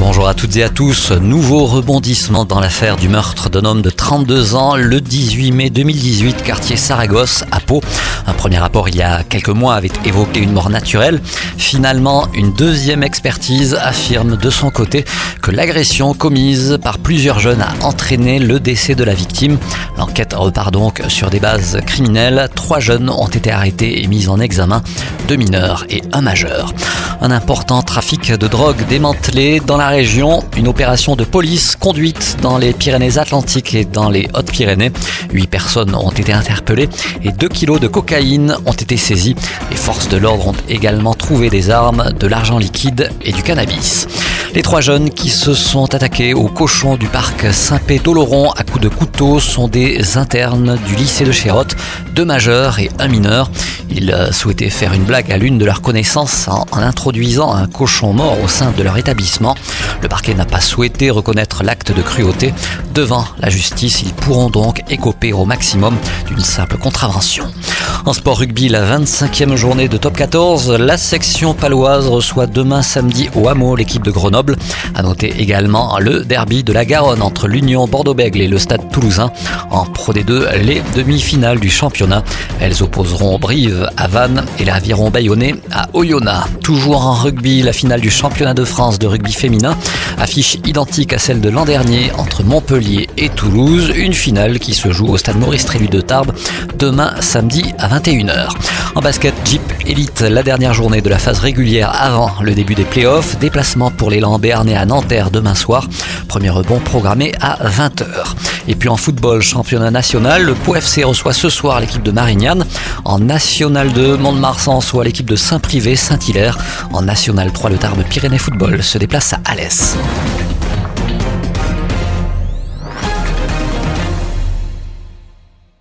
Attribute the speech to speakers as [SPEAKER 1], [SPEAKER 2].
[SPEAKER 1] Bonjour à toutes et à tous. Nouveau rebondissement dans l'affaire du meurtre d'un homme de 32 ans le 18 mai 2018, quartier Saragosse, à Pau. Un premier rapport il y a quelques mois avait évoqué une mort naturelle. Finalement, une deuxième expertise affirme de son côté que l'agression commise par plusieurs jeunes a entraîné le décès de la victime. L'enquête repart donc sur des bases criminelles. Trois jeunes ont été arrêtés et mis en examen, deux mineurs et un majeur. Un important trafic de drogue démantelé dans la région. Une opération de police conduite dans les Pyrénées-Atlantiques et dans les Hautes-Pyrénées. Huit personnes ont été interpellées et 2 kilos de cocaïne ont été saisis. Les forces de l'ordre ont également trouvé des armes, de l'argent liquide et du cannabis. Les trois jeunes qui se sont attaqués aux cochons du parc Saint-Pé-d'Oloron à coups de couteau sont des internes du lycée de Chérotte, deux majeurs et un mineur. Ils souhaitaient faire une blague à l'une de leurs connaissances en introduisant un cochon mort au sein de leur établissement. Le parquet n'a pas souhaité reconnaître l'acte de cruauté. Devant la justice, ils pourront donc écoper au maximum d'une simple contravention. En sport rugby, la 25e journée de top 14, la section paloise reçoit demain samedi au Hameau l'équipe de Grenoble. À noter également le derby de la Garonne entre l'Union Bordeaux-Bègles et le Stade Toulousain. En Pro D2, les demi-finales du championnat. Elles opposeront Brive à Vannes et l'Aviron Bayonnais à Oyonnax. Toujours en rugby, la finale du championnat de France de rugby féminin. Affiche identique à celle de l'an dernier entre Montpellier et Toulouse. Une finale qui se joue au stade Maurice Trélu de Tarbes demain samedi à 21h. En basket, Jeep Elite, la dernière journée de la phase régulière avant le début des playoffs. Déplacement pour l'élan béarnais à Nanterre demain soir. Premier rebond programmé à 20h. Et puis en football, championnat national, le Pau FC reçoit ce soir l'équipe de Marignane. En National 2, Mont-de-Marsan soit l'équipe de Saint-Privé, Saint-Hilaire. En National 3, le Tarbes Pyrénées Football se déplace à Alès.